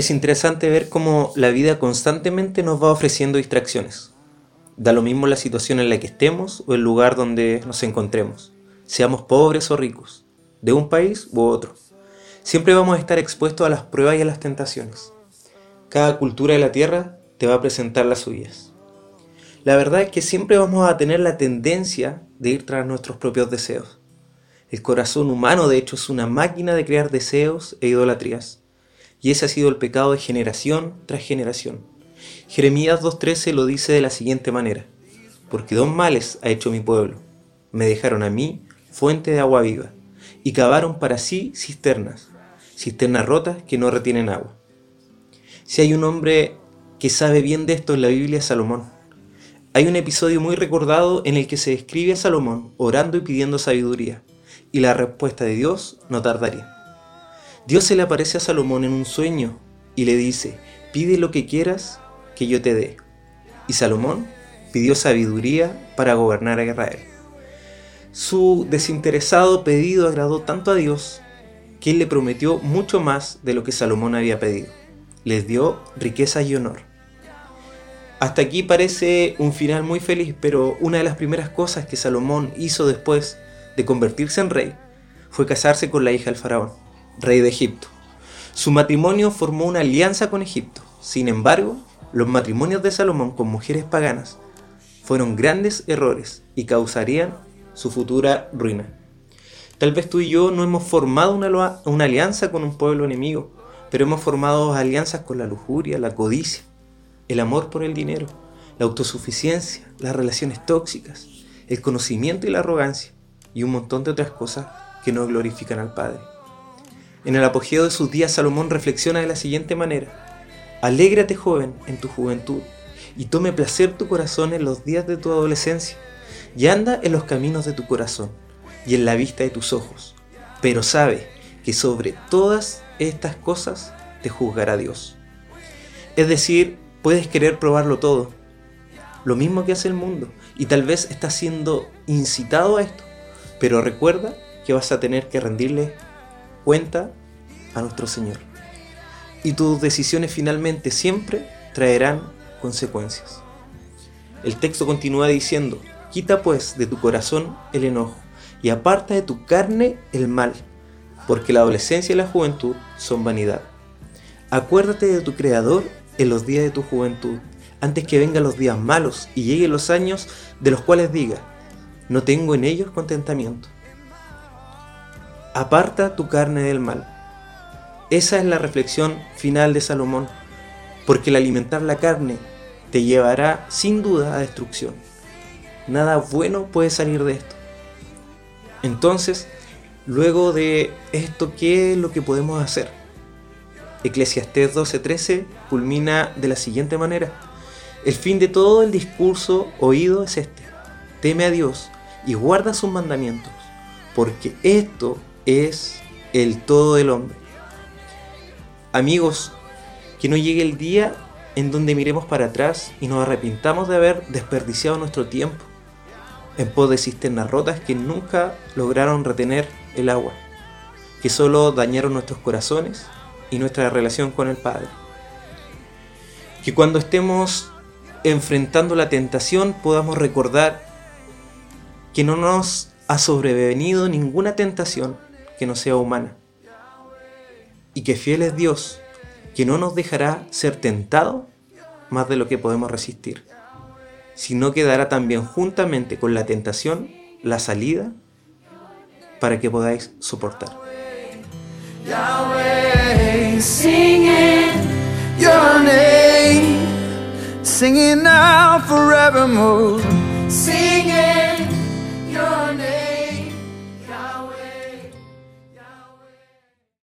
Es interesante ver cómo la vida constantemente nos va ofreciendo distracciones. Da lo mismo la situación en la que estemos o el lugar donde nos encontremos, seamos pobres o ricos, de un país u otro. Siempre vamos a estar expuestos a las pruebas y a las tentaciones. Cada cultura de la tierra te va a presentar las suyas. La verdad es que siempre vamos a tener la tendencia de ir tras nuestros propios deseos. El corazón humano, de hecho, es una máquina de crear deseos e idolatrías. Y ese ha sido el pecado de generación tras generación. Jeremías 2.13 lo dice de la siguiente manera. Porque dos males ha hecho mi pueblo. Me dejaron a mí fuente de agua viva y cavaron para sí cisternas, cisternas rotas que no retienen agua. Si hay un hombre que sabe bien de esto en la Biblia es Salomón. Hay un episodio muy recordado en el que se describe a Salomón orando y pidiendo sabiduría, y la respuesta de Dios no tardaría. Dios se le aparece a Salomón en un sueño y le dice, pide lo que quieras que yo te dé. Y Salomón pidió sabiduría para gobernar a Israel. Su desinteresado pedido agradó tanto a Dios que él le prometió mucho más de lo que Salomón había pedido. Les dio riqueza y honor. Hasta aquí parece un final muy feliz, pero una de las primeras cosas que Salomón hizo después de convertirse en rey fue casarse con la hija del faraón rey de Egipto. Su matrimonio formó una alianza con Egipto. Sin embargo, los matrimonios de Salomón con mujeres paganas fueron grandes errores y causarían su futura ruina. Tal vez tú y yo no hemos formado una, alianza con un pueblo enemigo, pero hemos formado alianzas con la lujuria, la codicia, el amor por el dinero, la autosuficiencia, las relaciones tóxicas, el conocimiento y la arrogancia, y un montón de otras cosas que no glorifican al Padre. En el apogeo de sus días, Salomón reflexiona de la siguiente manera. Alégrate joven en tu juventud y tome placer tu corazón en los días de tu adolescencia y anda en los caminos de tu corazón y en la vista de tus ojos. Pero sabe que sobre todas estas cosas te juzgará Dios. Es decir, puedes querer probarlo todo, lo mismo que hace el mundo, y tal vez estás siendo incitado a esto, pero recuerda que vas a tener que rendirle cuenta a nuestro Señor. Y tus decisiones finalmente siempre traerán consecuencias. El texto continúa diciendo, quita pues de tu corazón el enojo y aparta de tu carne el mal, porque la adolescencia y la juventud son vanidad. Acuérdate de tu Creador en los días de tu juventud, antes que vengan los días malos y lleguen los años de los cuales diga, no tengo en ellos contentamiento aparta tu carne del mal. Esa es la reflexión final de Salomón, porque el alimentar la carne te llevará sin duda a destrucción. Nada bueno puede salir de esto. Entonces, luego de esto, ¿qué es lo que podemos hacer? Eclesiastés 12:13 culmina de la siguiente manera. El fin de todo el discurso oído es este. Teme a Dios y guarda sus mandamientos, porque esto es el todo del hombre. Amigos, que no llegue el día en donde miremos para atrás y nos arrepintamos de haber desperdiciado nuestro tiempo en pos de cisternas rotas que nunca lograron retener el agua, que solo dañaron nuestros corazones y nuestra relación con el Padre. Que cuando estemos enfrentando la tentación podamos recordar que no nos ha sobrevenido ninguna tentación que no sea humana. Y que fiel es Dios, que no nos dejará ser tentado más de lo que podemos resistir, sino que dará también juntamente con la tentación la salida para que podáis soportar.